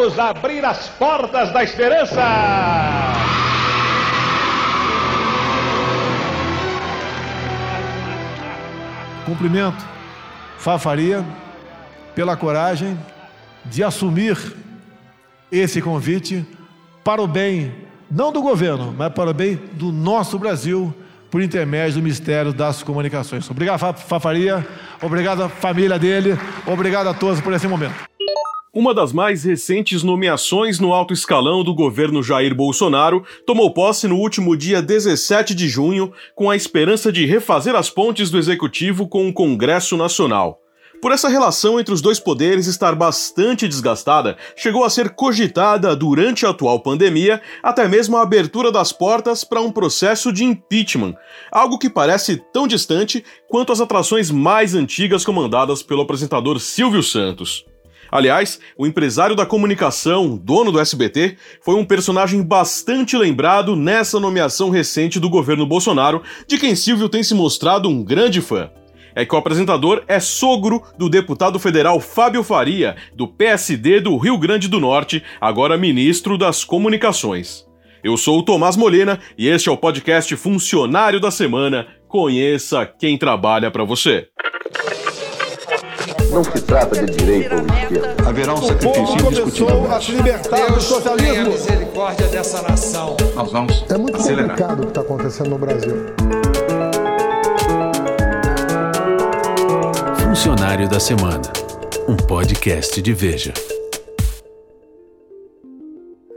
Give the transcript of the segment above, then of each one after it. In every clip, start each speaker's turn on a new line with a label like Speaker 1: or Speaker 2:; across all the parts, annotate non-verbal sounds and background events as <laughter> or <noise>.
Speaker 1: Vamos abrir as portas da esperança!
Speaker 2: Cumprimento Fafaria pela coragem de assumir esse convite para o bem, não do governo, mas para o bem do nosso Brasil, por intermédio do Ministério das Comunicações. Obrigado, Fafaria, obrigado à família dele, obrigado a todos por esse momento.
Speaker 3: Uma das mais recentes nomeações no alto escalão do governo Jair Bolsonaro tomou posse no último dia 17 de junho, com a esperança de refazer as pontes do executivo com o Congresso Nacional. Por essa relação entre os dois poderes estar bastante desgastada, chegou a ser cogitada durante a atual pandemia até mesmo a abertura das portas para um processo de impeachment, algo que parece tão distante quanto as atrações mais antigas comandadas pelo apresentador Silvio Santos. Aliás, o empresário da comunicação, dono do SBT, foi um personagem bastante lembrado nessa nomeação recente do governo Bolsonaro, de quem Silvio tem se mostrado um grande fã. É que o apresentador é sogro do deputado federal Fábio Faria, do PSD do Rio Grande do Norte, agora ministro das Comunicações. Eu sou o Tomás Molina e este é o podcast Funcionário da Semana. Conheça quem trabalha para você.
Speaker 4: Não se trata de direita ou esquerda.
Speaker 5: Haverá um sacrifício indiscutível.
Speaker 6: a se libertar Deus do socialismo.
Speaker 7: a misericórdia dessa nação.
Speaker 5: Nós vamos
Speaker 6: É muito
Speaker 5: acelerar.
Speaker 6: complicado o que está acontecendo no Brasil.
Speaker 8: Funcionário da Semana, um podcast de Veja.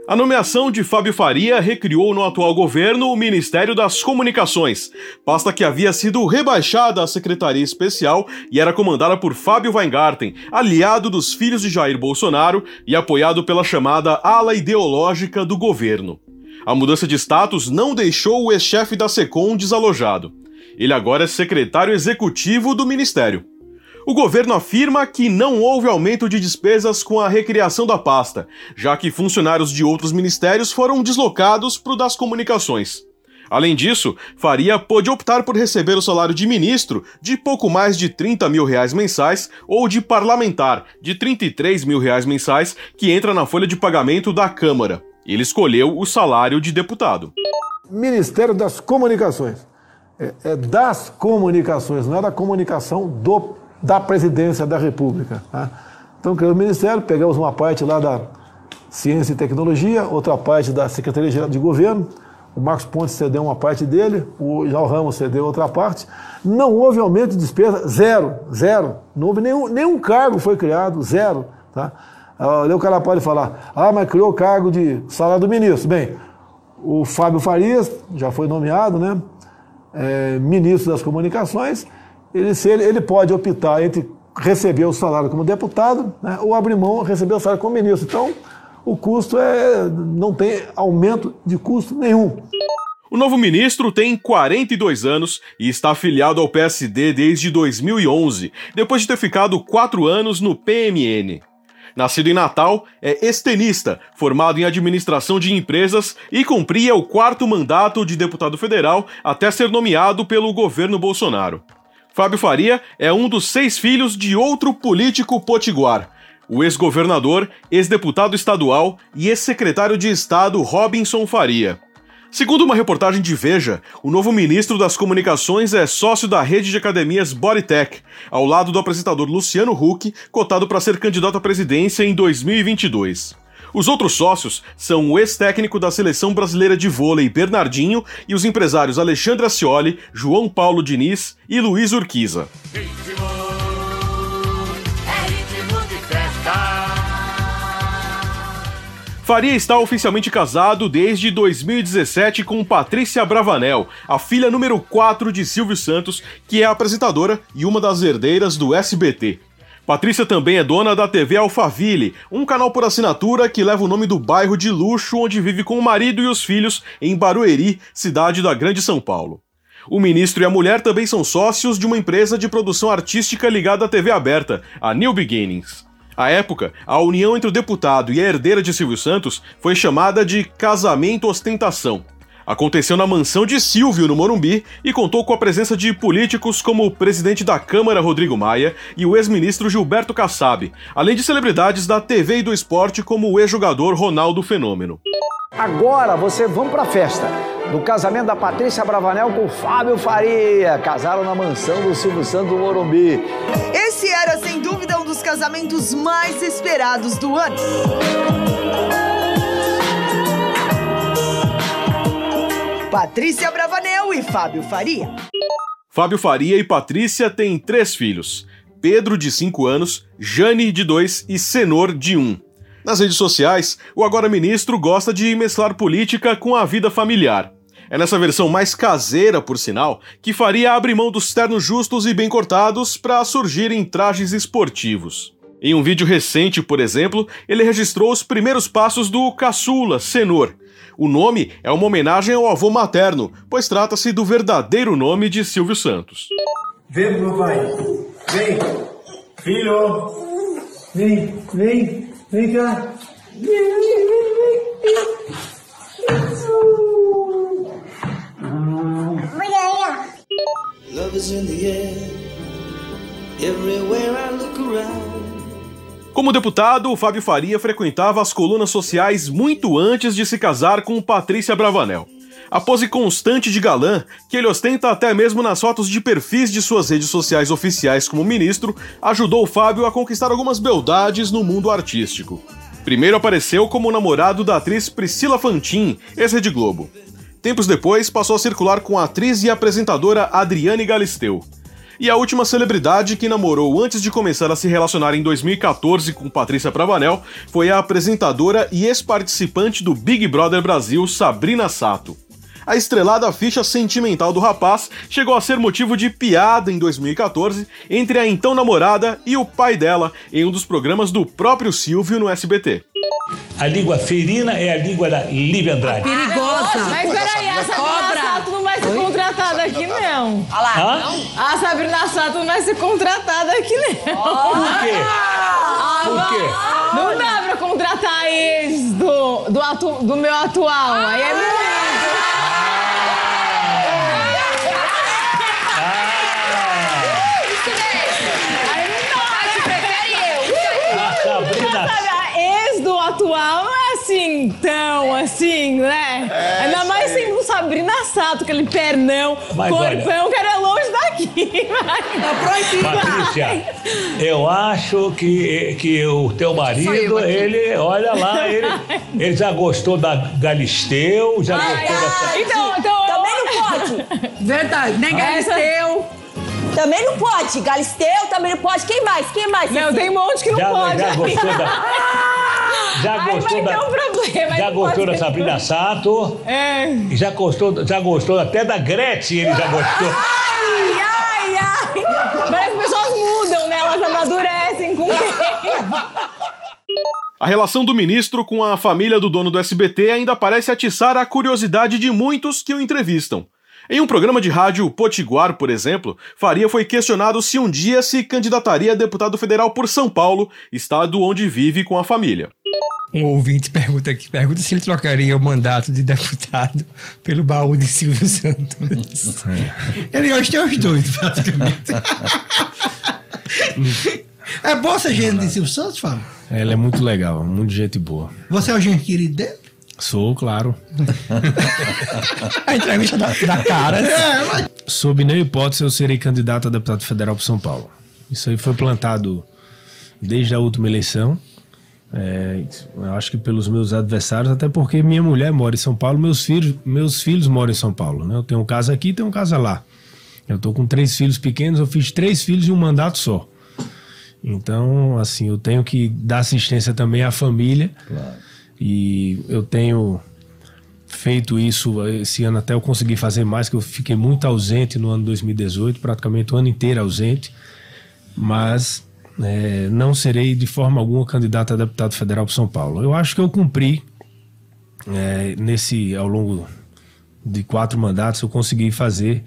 Speaker 3: A nomeação de Fábio Faria recriou no atual governo o Ministério das Comunicações, pasta que havia sido rebaixada à Secretaria Especial e era comandada por Fábio Weingarten, aliado dos filhos de Jair Bolsonaro e apoiado pela chamada ala ideológica do governo. A mudança de status não deixou o ex-chefe da SECOM desalojado. Ele agora é secretário executivo do Ministério. O governo afirma que não houve aumento de despesas com a recriação da pasta, já que funcionários de outros ministérios foram deslocados para o das comunicações. Além disso, Faria pôde optar por receber o salário de ministro de pouco mais de 30 mil reais mensais ou de parlamentar de 33 mil reais mensais, que entra na folha de pagamento da Câmara. Ele escolheu o salário de deputado.
Speaker 2: Ministério das Comunicações. É, é das comunicações, não é da comunicação do da presidência da República. Tá? Então, criamos o Ministério, pegamos uma parte lá da Ciência e Tecnologia, outra parte da Secretaria Geral de Governo, o Marcos Pontes cedeu uma parte dele, o João Ramos cedeu outra parte. Não houve aumento de despesa, zero, zero. Não houve nenhum, nenhum cargo foi criado, zero. Tá? Ali o cara pode falar, ah, mas criou o cargo de salário do ministro. Bem, o Fábio Farias já foi nomeado, né? É, ministro das Comunicações, ele, se ele, ele pode optar entre receber o salário como deputado né, ou abrir mão receber o salário como ministro. Então, o custo é não tem aumento de custo nenhum.
Speaker 3: O novo ministro tem 42 anos e está afiliado ao PSD desde 2011, depois de ter ficado quatro anos no PMN. Nascido em Natal, é estenista, formado em administração de empresas e cumpria o quarto mandato de deputado federal até ser nomeado pelo governo Bolsonaro. Fábio Faria é um dos seis filhos de outro político potiguar, o ex-governador, ex-deputado estadual e ex-secretário de Estado Robinson Faria. Segundo uma reportagem de Veja, o novo ministro das Comunicações é sócio da rede de academias Bodytech, ao lado do apresentador Luciano Huck, cotado para ser candidato à presidência em 2022. Os outros sócios são o ex-técnico da seleção brasileira de vôlei Bernardinho e os empresários Alexandre Ascioli, João Paulo Diniz e Luiz Urquiza. Faria está oficialmente casado desde 2017 com Patrícia Bravanel, a filha número 4 de Silvio Santos, que é apresentadora e uma das herdeiras do SBT. Patrícia também é dona da TV Alphaville, um canal por assinatura que leva o nome do bairro de luxo onde vive com o marido e os filhos em Barueri, cidade da Grande São Paulo. O ministro e a mulher também são sócios de uma empresa de produção artística ligada à TV aberta, a New Beginnings. À época, a união entre o deputado e a herdeira de Silvio Santos foi chamada de casamento ostentação. Aconteceu na mansão de Silvio, no Morumbi, e contou com a presença de políticos como o presidente da Câmara, Rodrigo Maia, e o ex-ministro Gilberto Kassab, além de celebridades da TV e do esporte, como o ex-jogador Ronaldo Fenômeno.
Speaker 9: Agora você vamos pra festa do casamento da Patrícia Bravanel com o Fábio Faria. Casaram na mansão do Silvio Santos do Morumbi.
Speaker 10: Esse era, sem dúvida, um dos casamentos mais esperados do ano. Patrícia Bravanel e Fábio Faria.
Speaker 3: Fábio Faria e Patrícia têm três filhos: Pedro, de 5 anos, Jane, de 2 e Senor, de 1. Um. Nas redes sociais, o agora ministro gosta de mesclar política com a vida familiar. É nessa versão mais caseira, por sinal, que Faria abre mão dos ternos justos e bem cortados para surgir em trajes esportivos. Em um vídeo recente, por exemplo, ele registrou os primeiros passos do caçula, Senor. O nome é uma homenagem ao avô materno, pois trata-se do verdadeiro nome de Silvio Santos.
Speaker 2: Vem, meu pai. Vem. Filho. Vem, vem, vem cá. Vem, vem, vem,
Speaker 11: Love is in the air. Everywhere I look around.
Speaker 3: Como deputado, o Fábio Faria frequentava as colunas sociais muito antes de se casar com Patrícia Bravanel. A pose constante de galã, que ele ostenta até mesmo nas fotos de perfis de suas redes sociais oficiais como ministro, ajudou o Fábio a conquistar algumas beldades no mundo artístico. Primeiro apareceu como namorado da atriz Priscila Fantin, ex-Rede Globo. Tempos depois, passou a circular com a atriz e apresentadora Adriane Galisteu. E a última celebridade que namorou antes de começar a se relacionar em 2014 com Patrícia Bravanel foi a apresentadora e ex-participante do Big Brother Brasil, Sabrina Sato. A estrelada ficha sentimental do rapaz chegou a ser motivo de piada em 2014 entre a então namorada e o pai dela em um dos programas do próprio Silvio no SBT.
Speaker 12: A língua ferina é a língua da Lívia Andrade.
Speaker 13: Perigosa.
Speaker 14: Mas peraí, a Sabrina Sato não vai ser contratada aqui, não.
Speaker 13: Olha lá.
Speaker 12: Hã?
Speaker 14: A Sabrina Sato não vai ser contratada aqui, não.
Speaker 12: Por quê?
Speaker 14: Ah,
Speaker 12: Por quê?
Speaker 14: Não dá pra contratar a ex do, do, atu, do meu atual. Aí é muito. Aí não dá.
Speaker 12: A Sabrina
Speaker 14: ex do atual não é assim, tão assim, né? Sabrina Sato, aquele pernão,
Speaker 12: Mas
Speaker 14: corpão, que era longe daqui. <laughs>
Speaker 13: Tá proibido.
Speaker 12: Patrícia, eu acho que, que o teu marido, ele, olha lá, ele, <laughs> ele já gostou da Galisteu, já gostou da.
Speaker 14: Então, então.
Speaker 13: Também não pode. Verdade. Nem Galisteu. Também não pode. Galisteu também não pode. Quem mais? Quem mais?
Speaker 14: Não,
Speaker 13: Cecília?
Speaker 14: tem um monte que não
Speaker 12: Já,
Speaker 14: pode.
Speaker 12: já gostou da. <laughs> Já gostou
Speaker 14: vai
Speaker 12: da.
Speaker 14: ter um problema.
Speaker 12: Já gostou da Sabrina Sato?
Speaker 14: É.
Speaker 12: E já gostou, já gostou até da Gretchen, ele já gostou.
Speaker 14: Ai, ai, ai. Mas as pessoas mudam, né? Elas amadurecem com o.
Speaker 3: A relação do ministro com a família do dono do SBT ainda parece atiçar a curiosidade de muitos que o entrevistam. Em um programa de rádio Potiguar, por exemplo, Faria foi questionado se um dia se candidataria a deputado federal por São Paulo, estado onde vive com a família.
Speaker 15: Um ouvinte pergunta aqui, pergunta se ele trocaria o mandato de deputado pelo baú de Silvio Santos. <laughs> Ele hoje tem os dois, praticamente. é bom ser gente de Silvio Santos, Fábio?
Speaker 16: Ela é muito legal, muito gente boa.
Speaker 15: Você é o gente querido dele?
Speaker 16: Sou, claro. <laughs>
Speaker 15: A entrevista da, da cara. É, mas...
Speaker 16: Sob nenhuma hipótese eu serei candidato a deputado federal por São Paulo. Isso aí foi plantado desde a última eleição. É, eu acho que pelos meus adversários, até porque minha mulher mora em São Paulo, meus filhos, meus filhos moram em São Paulo. Né? Eu tenho um casa aqui e tenho um casa lá. Eu tô com três filhos pequenos, eu fiz três filhos em um mandato só. Então, assim, eu tenho que dar assistência também à família. E eu tenho feito isso esse ano até eu conseguir fazer mais, que eu fiquei muito ausente no ano 2018, praticamente o ano inteiro ausente. Mas é, não serei de forma alguma candidato a deputado federal para São Paulo. Eu acho que eu cumpri é, nesse ao longo de quatro mandatos, eu consegui fazer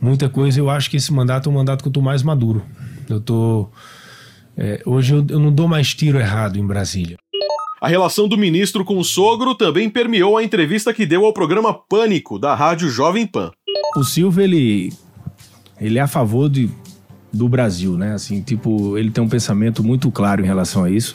Speaker 16: muita coisa. Eu acho que esse mandato é um mandato que eu estou mais maduro. Eu tô é, hoje eu, eu não dou mais tiro errado em Brasília.
Speaker 3: A relação do ministro com o sogro também permeou a entrevista que deu ao programa Pânico, da rádio Jovem Pan.
Speaker 15: O Silvio, ele, ele é a favor de, do Brasil, né? Assim, tipo, ele tem um pensamento muito claro em relação a isso.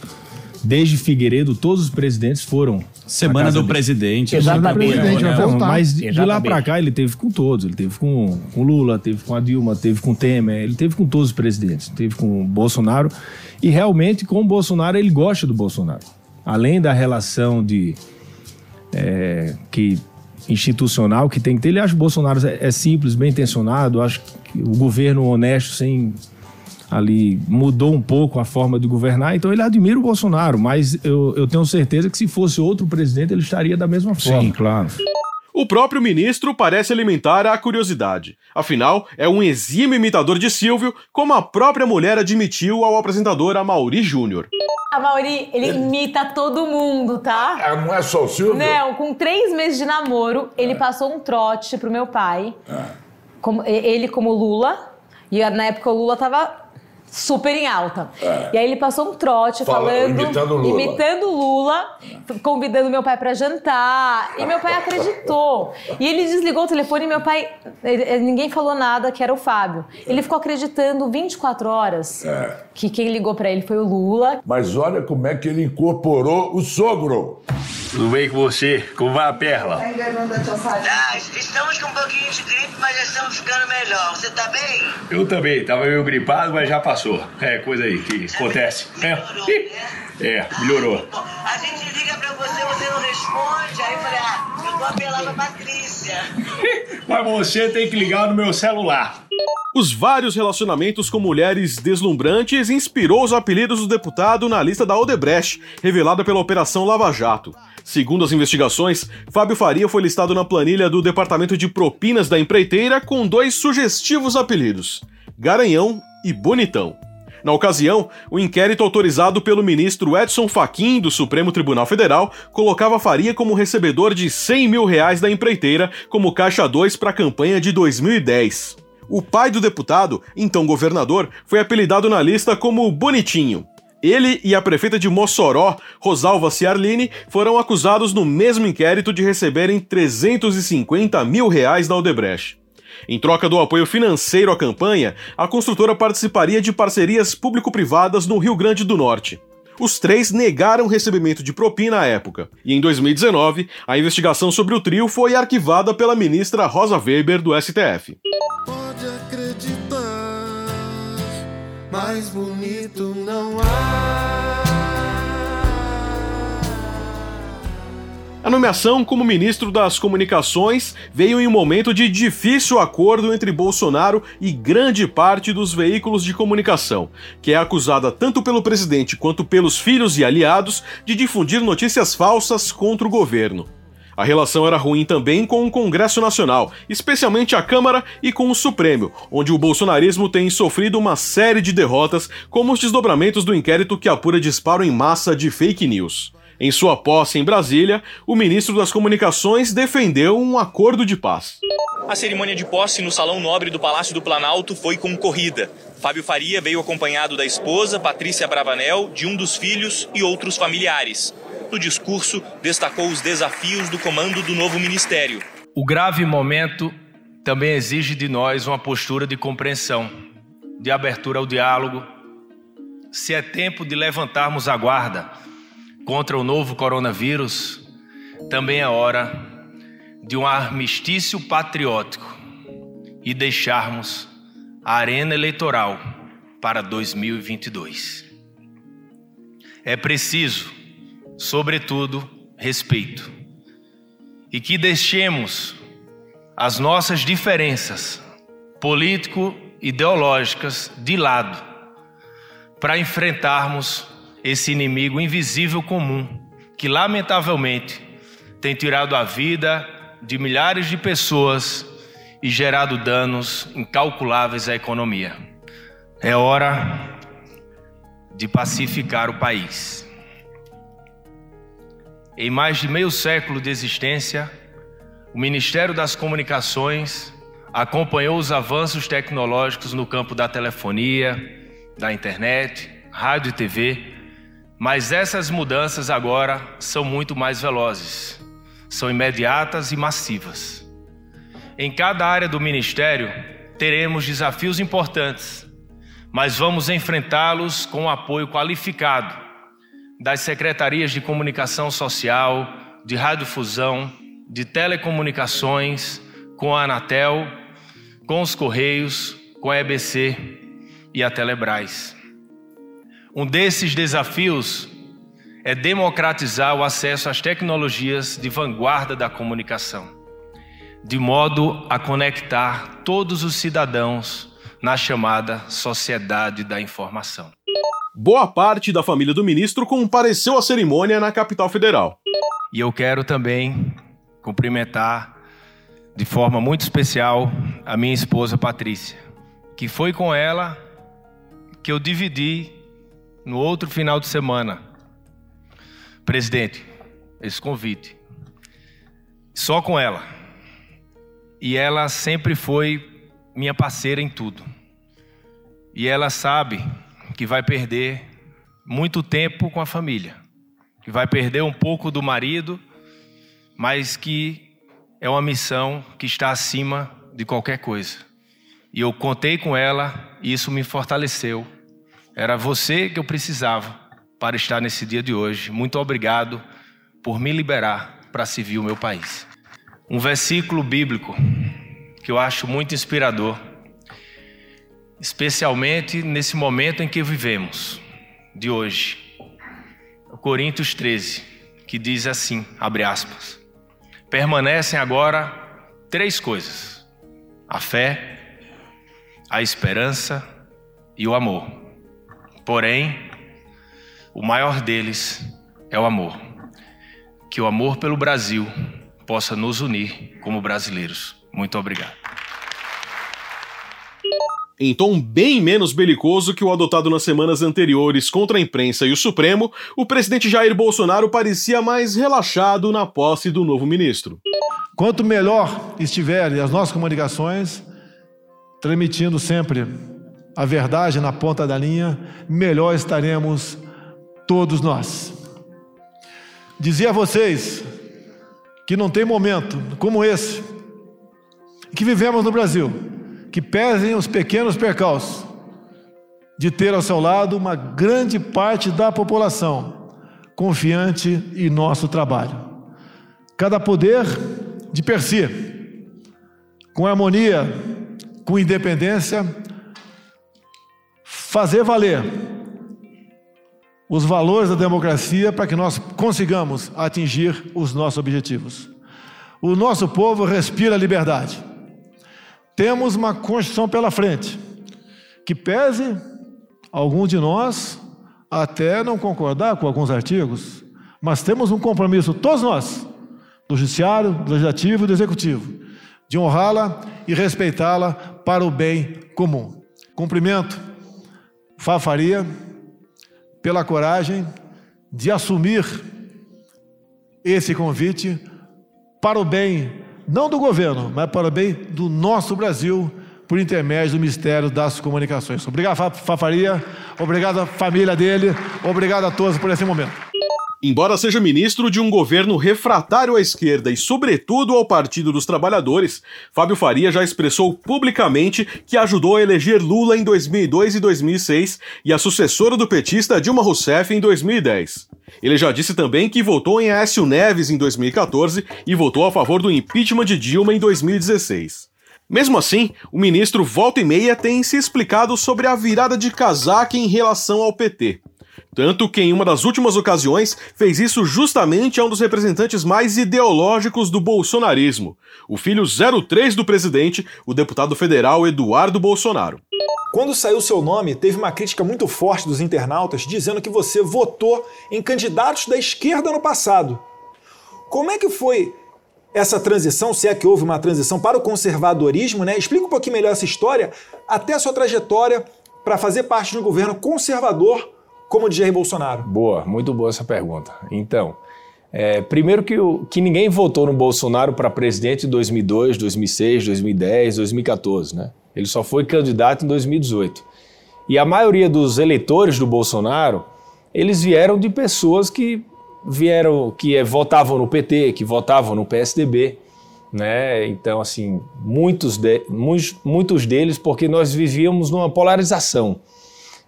Speaker 15: Desde Figueiredo, todos os presidentes foram.
Speaker 8: Semana do presidente.
Speaker 15: Exatamente.
Speaker 8: Exatamente.
Speaker 15: Não,
Speaker 8: Exatamente.
Speaker 15: mas de, de lá pra cá ele teve com todos. Ele teve com, com Lula, teve com a Dilma, teve com Temer, ele teve com todos os presidentes. Teve com o Bolsonaro. E realmente, com o Bolsonaro, ele gosta do Bolsonaro. Além da relação de. é, que institucional que tem que ter, ele acha que o Bolsonaro é, é simples, bem intencionado. Acho que o governo honesto, sem ali mudou um pouco a forma de governar, então ele admira o Bolsonaro, mas eu, eu tenho certeza que se fosse outro presidente ele estaria da mesma forma.
Speaker 3: Sim,
Speaker 15: claro.
Speaker 3: O próprio ministro parece alimentar a curiosidade. Afinal, é um exímio imitador de Silvio, como a própria mulher admitiu ao apresentador Amaury Júnior.
Speaker 14: A Mauri, ele imita todo mundo, tá?
Speaker 17: Ah, não é só o Silvio?
Speaker 14: Não, com três meses de namoro, ele passou um trote pro meu pai. Como- e- ele como Lula. E na época o Lula tava super em alta.
Speaker 17: É.
Speaker 14: E aí ele passou um trote
Speaker 17: Fala-
Speaker 14: falando.
Speaker 17: imitando o Lula.
Speaker 14: imitando o Lula, convidando meu pai pra jantar. E meu pai acreditou. E ele desligou o telefone e meu pai. ele- ninguém falou nada que era o Fábio. Ele ficou acreditando 24 horas
Speaker 17: É.
Speaker 14: que quem ligou pra ele foi o Lula.
Speaker 17: Mas olha como é que ele incorporou o sogro.
Speaker 18: Tudo bem com você? Como vai a perla?
Speaker 19: Ah, estamos com um pouquinho de gripe, mas já estamos ficando melhor. Você tá bem?
Speaker 18: Eu também, tava meio gripado, mas já passou. É coisa aí que acontece. É, é melhorou.
Speaker 19: A gente liga pra você, você não responde. Aí eu falei, ah, eu vou apelar pra Patrícia. <laughs>
Speaker 18: Mas você tem que ligar no meu celular.
Speaker 3: Os vários relacionamentos com mulheres deslumbrantes inspirou os apelidos do deputado na lista da Odebrecht, revelada pela Operação Lava Jato. Segundo as investigações, Fábio Faria foi listado na planilha do Departamento de Propinas da empreiteira com dois sugestivos apelidos: Garanhão e Bonitão. Na ocasião, o inquérito autorizado pelo ministro Edson Fachin do Supremo Tribunal Federal colocava Faria como recebedor de 100 mil reais da empreiteira como caixa 2 para a campanha de 2010. O pai do deputado, então governador, foi apelidado na lista como Bonitinho. Ele e a prefeita de Mossoró, Rosalva Ciarline, foram acusados no mesmo inquérito de receberem 350 mil reais da Odebrecht. Em troca do apoio financeiro à campanha, a construtora participaria de parcerias público-privadas no Rio Grande do Norte. Os três negaram recebimento de propina à época, e em 2019, a investigação sobre o trio foi arquivada pela ministra Rosa Weber do STF.
Speaker 11: Pode acreditar, mais bonito não há.
Speaker 3: A nomeação como ministro das Comunicações veio em um momento de difícil acordo entre Bolsonaro e grande parte dos veículos de comunicação, que é acusada tanto pelo presidente quanto pelos filhos e aliados de difundir notícias falsas contra o governo. A relação era ruim também com o Congresso Nacional, especialmente a Câmara e com o Supremo, onde o bolsonarismo tem sofrido uma série de derrotas, como os desdobramentos do inquérito que apura disparo em massa de fake news. Em sua posse em Brasília, o ministro das Comunicações defendeu um acordo de paz.
Speaker 20: A cerimônia de posse no Salão Nobre do Palácio do Planalto foi concorrida. Fábio Faria veio acompanhado da esposa, Patrícia Bravanel, de um dos filhos e outros familiares. No discurso, destacou os desafios do comando do novo ministério.
Speaker 16: O grave momento também exige de nós uma postura de compreensão, de abertura ao diálogo. Se é tempo de levantarmos a guarda contra o novo coronavírus, também é hora de um armistício patriótico e deixarmos a arena eleitoral para 2022. É preciso, sobretudo, respeito e que deixemos as nossas diferenças político-ideológicas de lado para enfrentarmos esse inimigo invisível comum que, lamentavelmente, tem tirado a vida de milhares de pessoas e gerado danos incalculáveis à economia. É hora de pacificar o país. Em mais de meio século de existência, o Ministério das Comunicações acompanhou os avanços tecnológicos no campo da telefonia, da internet, rádio e TV, Mas essas mudanças agora são muito mais velozes, são imediatas e massivas. Em cada área do ministério teremos desafios importantes, mas vamos enfrentá-los com o apoio qualificado das secretarias de comunicação social, de radiodifusão, de telecomunicações, com a Anatel, com os Correios, com a EBC e a Telebrás. Um desses desafios é democratizar o acesso às tecnologias de vanguarda da comunicação, de modo a conectar todos os cidadãos na chamada sociedade da informação.
Speaker 3: Boa parte da família do ministro compareceu à cerimônia na capital federal.
Speaker 16: E eu quero também cumprimentar de forma muito especial a minha esposa Patrícia, que foi com ela que eu dividi no outro final de semana. Presidente, esse convite. Só com ela. E ela sempre foi minha parceira em tudo. E ela sabe que vai perder muito tempo com a família, que vai perder um pouco do marido, mas que é uma missão que está acima de qualquer coisa. E eu contei com ela e isso me fortaleceu. Era você que eu precisava para estar nesse dia de hoje. Muito obrigado por me liberar para servir o meu país. Um versículo bíblico que eu acho muito inspirador especialmente nesse momento em que vivemos, de hoje. Coríntios 13, que diz assim, abre aspas, permanecem agora três coisas: a fé, a esperança e o amor. Porém, o maior deles é o amor. Que o amor pelo Brasil possa nos unir como brasileiros. Muito obrigado
Speaker 3: em tom bem menos belicoso que o adotado nas semanas anteriores contra a imprensa e o Supremo, o presidente Jair Bolsonaro parecia mais relaxado na posse do novo ministro.
Speaker 2: Quanto melhor estiverem as nossas comunicações, transmitindo sempre a verdade na ponta da linha, melhor estaremos todos nós. Dizia a vocês que não tem momento como esse que vivemos no Brasil que pesem os pequenos percalços de ter ao seu lado uma grande parte da população confiante em nosso trabalho. Cada poder de per si, com harmonia, com independência, fazer valer os valores da democracia para que nós consigamos atingir os nossos objetivos. O nosso povo respira liberdade. Temos uma Constituição pela frente, que pese alguns de nós até não concordar com alguns artigos, mas temos um compromisso, todos nós, do Judiciário, do Legislativo e do Executivo, de honrá-la e respeitá-la para o bem comum. Cumprimento Fafaria pela coragem de assumir esse convite para o bem não do governo, mas para o bem do nosso Brasil, por intermédio do Ministério das Comunicações. Obrigado, Fafaria, obrigado família dele, obrigado a todos por esse momento.
Speaker 3: Embora seja ministro de um governo refratário à esquerda e, sobretudo, ao Partido dos Trabalhadores, Fábio Faria já expressou publicamente que ajudou a eleger Lula em 2002 e 2006 e a sucessora do petista Dilma Rousseff em 2010. Ele já disse também que votou em Aécio Neves em 2014 e votou a favor do impeachment de Dilma em 2016. Mesmo assim, o ministro volta e meia tem se explicado sobre a virada de casaca em relação ao PT. Tanto que em uma das últimas ocasiões fez isso justamente a um dos representantes mais ideológicos do bolsonarismo, o filho 03 do presidente, o deputado federal Eduardo Bolsonaro.
Speaker 21: Quando saiu seu nome, teve uma crítica muito forte dos internautas dizendo que você votou em candidatos da esquerda no passado. Como é que foi essa transição, se é que houve uma transição para o conservadorismo, né? Explica um pouquinho melhor essa história, até a sua trajetória para fazer parte de um governo conservador como o Jair Bolsonaro?
Speaker 22: Boa, muito boa essa pergunta. Então, é, primeiro que, o, que ninguém votou no Bolsonaro para presidente em 2002, 2006, 2010, 2014, né? Ele só foi candidato em 2018. E a maioria dos eleitores do Bolsonaro
Speaker 16: eles vieram de pessoas que vieram, que eh, votavam no PT, que votavam no PSDB, né? Então, assim, muitos, de, muitos, muitos deles, porque nós vivíamos numa polarização.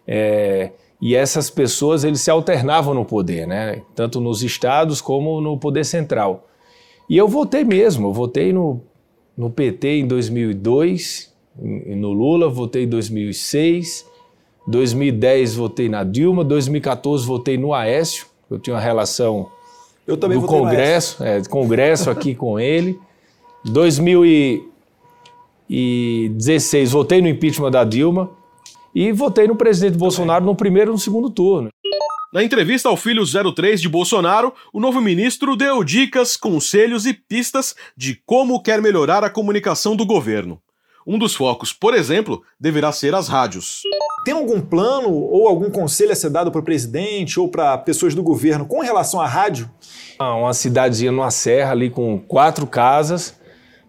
Speaker 16: É, e essas pessoas, eles se alternavam no poder, né? Tanto nos estados como no poder central. E eu votei mesmo, eu votei no, no PT em 2002, no Lula, votei em 2006, 2010 votei na Dilma, 2014 votei no Aécio, eu tinha uma relação
Speaker 21: eu também
Speaker 16: do Congresso, é, Congresso aqui <laughs> com ele. 2016 votei no impeachment da Dilma e votei no presidente Bolsonaro no primeiro e no segundo turno.
Speaker 3: Na entrevista ao filho 03 de Bolsonaro, o novo ministro deu dicas, conselhos e pistas de como quer melhorar a comunicação do governo. Um dos focos, por exemplo, deverá ser as rádios.
Speaker 21: Tem algum plano ou algum conselho a ser dado para o presidente ou para pessoas do governo com relação à rádio?
Speaker 16: Ah, uma cidadezinha numa serra ali com quatro casas.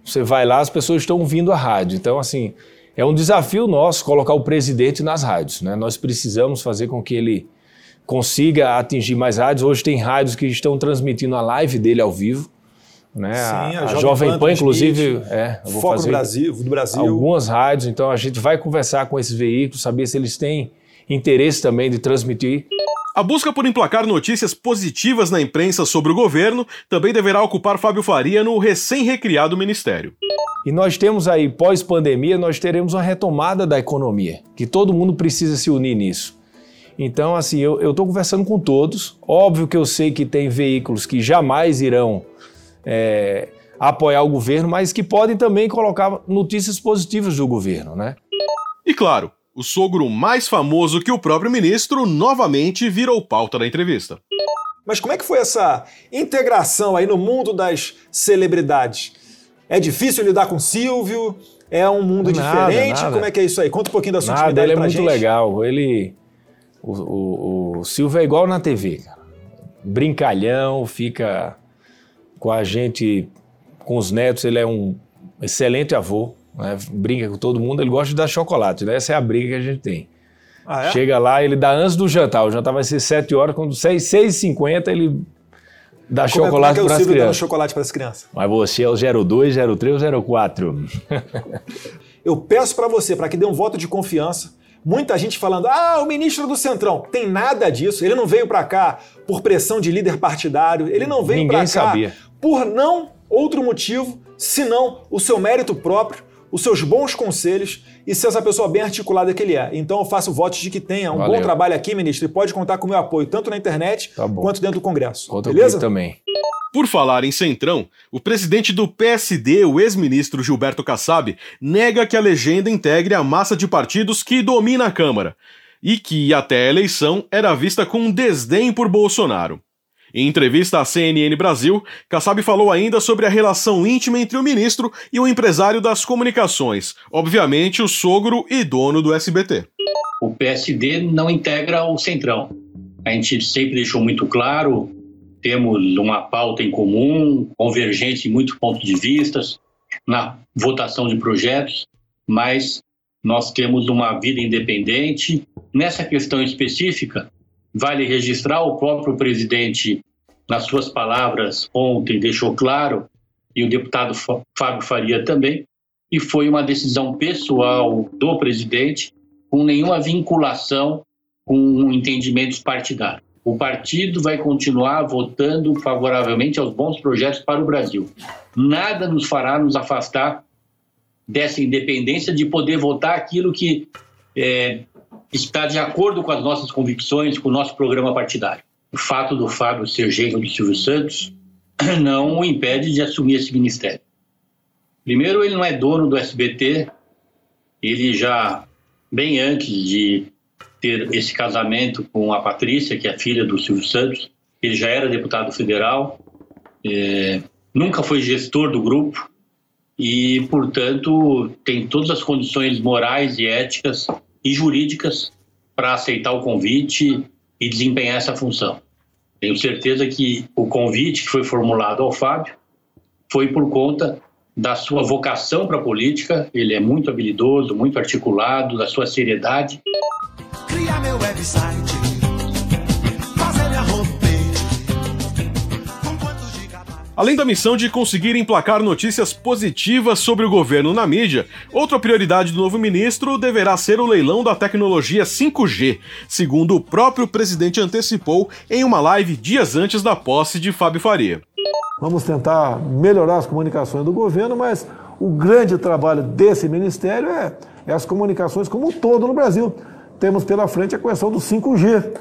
Speaker 16: Você vai lá, as pessoas estão ouvindo a rádio. Então, assim, é um desafio nosso colocar o presidente nas rádios. Né? Nós precisamos fazer com que ele consiga atingir mais rádios. Hoje tem rádios que estão transmitindo a live dele ao vivo. Né?
Speaker 21: Sim,
Speaker 16: a, a, Jovem, Pan, Pan inclusive, é,
Speaker 21: eu vou Foco fazer do Brasil, do Brasil.
Speaker 16: algumas rádios, então a gente vai conversar com esses veículos, saber se eles têm interesse também de transmitir.
Speaker 3: A busca por emplacar notícias positivas na imprensa sobre o governo também deverá ocupar Fábio Faria no recém-recriado ministério.
Speaker 16: E nós temos aí, pós-pandemia, nós teremos uma retomada da economia, que todo mundo precisa se unir nisso. Então, assim, eu estou conversando com todos. Óbvio que eu sei que tem veículos que jamais irão é, apoiar o governo, mas que podem também colocar notícias positivas do governo, né?
Speaker 3: E claro, o sogro mais famoso que o próprio ministro novamente virou pauta da entrevista.
Speaker 21: Mas como é que foi essa integração aí no mundo das celebridades? É difícil lidar com Silvio? É um mundo
Speaker 16: nada,
Speaker 21: diferente?
Speaker 16: Nada.
Speaker 21: Como é que é isso aí? Conta um pouquinho da sua
Speaker 16: nada,
Speaker 21: intimidade
Speaker 16: ele é
Speaker 21: pra
Speaker 16: muito
Speaker 21: gente.
Speaker 16: legal. Ele, o, o, o Silvio é igual na TV, cara. brincalhão, fica com a gente, com os netos, ele é um excelente avô, né? brinca com todo mundo, ele gosta de dar chocolate, né? essa é a briga que a gente tem.
Speaker 21: Ah, é?
Speaker 16: Chega lá, ele dá antes do jantar, o jantar vai ser 7 horas, quando 6, 6h50 ele dá
Speaker 21: Como é-
Speaker 16: chocolate
Speaker 21: como é que é o
Speaker 16: para as crianças.
Speaker 21: chocolate para as crianças?
Speaker 16: Mas você é o 02, 03 ou 04? <laughs>
Speaker 21: Eu peço para você, para que dê um voto de confiança. Muita gente falando, ah, o ministro do Centrão. Tem nada disso. Ele não veio para cá por pressão de líder partidário. Ele não veio para cá
Speaker 16: sabia.
Speaker 21: por não outro motivo, senão o seu mérito próprio, os seus bons conselhos e ser essa pessoa bem articulada que ele é. Então eu faço votos de que tenha um
Speaker 16: Valeu.
Speaker 21: bom trabalho aqui, ministro, e pode contar com o meu apoio, tanto na internet quanto dentro do Congresso.
Speaker 16: Conta
Speaker 21: Beleza?
Speaker 16: também.
Speaker 3: Por falar em Centrão, o presidente do PSD, o ex-ministro Gilberto Kassab, nega que a legenda integre a massa de partidos que domina a Câmara e que, até a eleição, era vista com desdém por Bolsonaro. Em entrevista à CNN Brasil, Kassab falou ainda sobre a relação íntima entre o ministro e o empresário das comunicações, obviamente o sogro e dono do SBT.
Speaker 23: O PSD não integra o Centrão. A gente sempre deixou muito claro, temos uma pauta em comum, convergente em muitos pontos de vistas, na votação de projetos, mas nós temos uma vida independente. Nessa questão específica, vale registrar o próprio presidente, nas suas palavras ontem, deixou claro, e o deputado Fá- Fábio Faria também, e foi uma decisão pessoal do presidente, com nenhuma vinculação com entendimentos partidários. O partido vai continuar votando favoravelmente aos bons projetos para o Brasil. Nada nos fará nos afastar dessa independência de poder votar aquilo que é, está de acordo com as nossas convicções, com o nosso programa partidário. O fato do Fábio ser genro do Silvio Santos <clears throat> não o impede de assumir esse ministério. Primeiro, ele não é dono do SBT, ele já, bem antes de ter esse casamento com a Patrícia, que é filha do Silvio Santos, ele já era deputado federal, é, nunca foi gestor do grupo e, portanto, tem todas as condições morais e éticas e jurídicas para aceitar o convite e desempenhar essa função. Tenho certeza que o convite que foi formulado ao Fábio foi por conta da sua vocação para a política. Ele é muito habilidoso, muito articulado, da sua seriedade.
Speaker 11: Meu website.
Speaker 3: Além da missão de conseguir emplacar notícias positivas sobre o governo na mídia, outra prioridade do novo ministro deverá ser o leilão da tecnologia 5G, segundo o próprio presidente antecipou em uma live dias antes da posse de Fábio Faria.
Speaker 2: Vamos tentar melhorar as comunicações do governo, mas o grande trabalho desse ministério é, é as comunicações como um todo no Brasil. Temos pela frente a questão do 5G,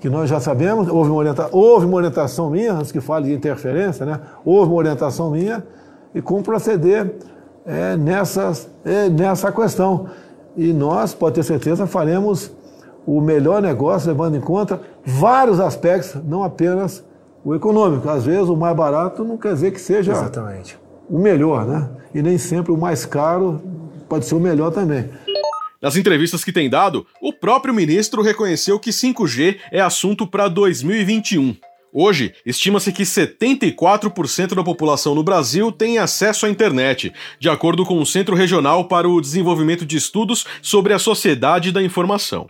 Speaker 2: que nós já sabemos, houve uma, orienta, houve uma orientação minha, antes que fale de interferência, né? houve uma orientação minha, e como proceder é, nessas, é, nessa questão. E nós, pode ter certeza, faremos o melhor negócio, levando em conta vários aspectos, não apenas o econômico. Às vezes, o mais barato não quer dizer que seja
Speaker 9: Exatamente.
Speaker 2: o melhor, né? E nem sempre o mais caro pode ser o melhor também.
Speaker 3: Nas entrevistas que tem dado, o próprio ministro reconheceu que 5G é assunto para 2021. Hoje, estima-se que 74% da população no Brasil tem acesso à internet, de acordo com o Centro Regional para o Desenvolvimento de Estudos sobre a Sociedade da Informação.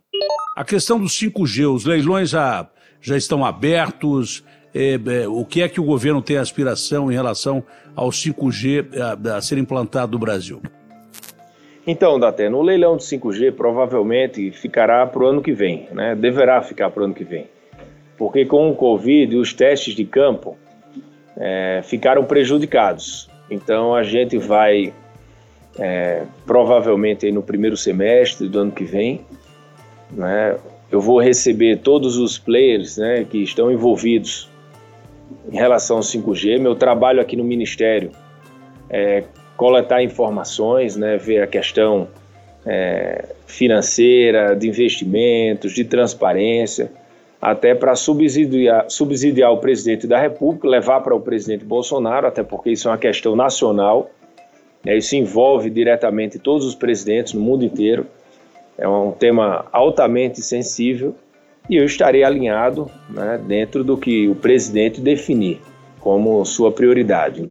Speaker 24: A questão do 5G, os leilões já, já estão abertos. É, é, o que é que o governo tem aspiração em relação ao 5G a, a ser implantado no Brasil?
Speaker 16: Então, Datena, o leilão de 5G provavelmente ficará para o ano que vem, né? deverá ficar para o ano que vem. Porque com o Covid, os testes de campo é, ficaram prejudicados. Então, a gente vai, é, provavelmente, no primeiro semestre do ano que vem, né? eu vou receber todos os players né, que estão envolvidos em relação ao 5G. Meu trabalho aqui no Ministério é coletar informações, né, ver a questão é, financeira, de investimentos, de transparência, até para subsidiar, subsidiar o presidente da República, levar para o presidente Bolsonaro, até porque isso é uma questão nacional, né, isso envolve diretamente todos os presidentes no mundo inteiro, é um tema altamente sensível e eu estarei alinhado né, dentro do que o presidente definir como sua prioridade.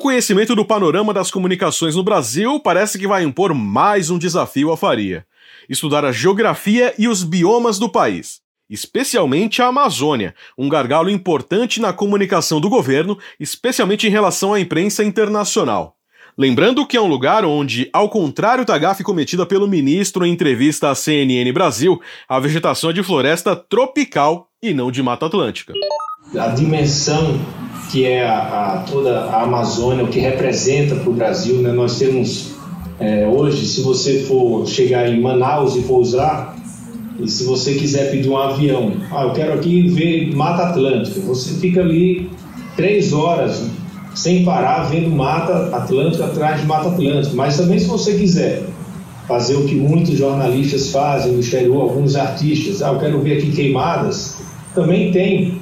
Speaker 3: Conhecimento do panorama das comunicações no Brasil parece que vai impor mais um desafio à Faria: estudar a geografia e os biomas do país, especialmente a Amazônia, um gargalo importante na comunicação do governo, especialmente em relação à imprensa internacional. Lembrando que é um lugar onde, ao contrário da gafe cometida pelo ministro em entrevista à CNN Brasil, a vegetação é de floresta tropical e não de Mata Atlântica.
Speaker 25: A dimensão que é a, a, toda a Amazônia, o que representa para o Brasil. Né? Nós temos é, hoje, se você for chegar em Manaus e pousar, e se você quiser pedir um avião, ah, eu quero aqui ver Mata Atlântica, você fica ali três horas sem parar vendo Mata Atlântica atrás de Mata Atlântica. Mas também se você quiser fazer o que muitos jornalistas fazem no exterior, alguns artistas, ah, eu quero ver aqui queimadas, também tem.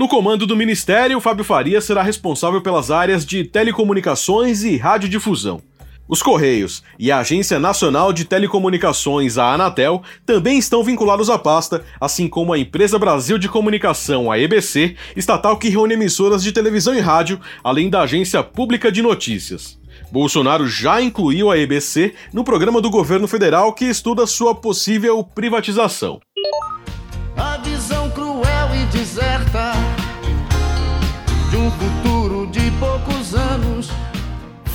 Speaker 3: No comando do Ministério, Fábio Faria será responsável pelas áreas de telecomunicações e radiodifusão. Os Correios e a Agência Nacional de Telecomunicações, a Anatel, também estão vinculados à pasta, assim como a Empresa Brasil de Comunicação, a EBC, estatal que reúne emissoras de televisão e rádio, além da Agência Pública de Notícias. Bolsonaro já incluiu a EBC no programa do governo federal que estuda sua possível privatização.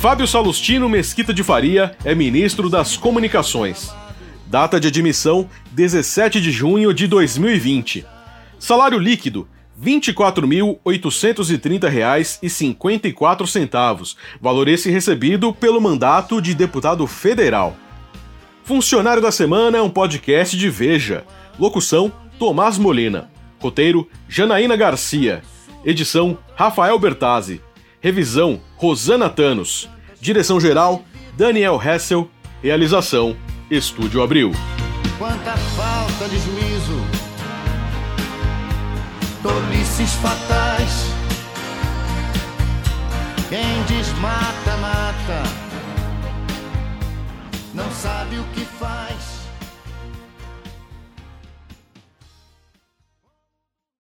Speaker 3: Fábio Salustino Mesquita de Faria é ministro das Comunicações. Data de admissão: 17 de junho de 2020. Salário líquido: R$ 24.830,54, valor esse recebido pelo mandato de deputado federal. Funcionário da Semana é um podcast de Veja. Locução: Tomás Molina. Roteiro: Janaína Garcia. Edição: Rafael Bertazzi. Revisão: Rosana Tanos. Direção-geral: Daniel Hessel. Realização: Estúdio Abril.
Speaker 11: Quanta falta de juízo, tolices fatais. Quem desmata, mata, não sabe o que faz.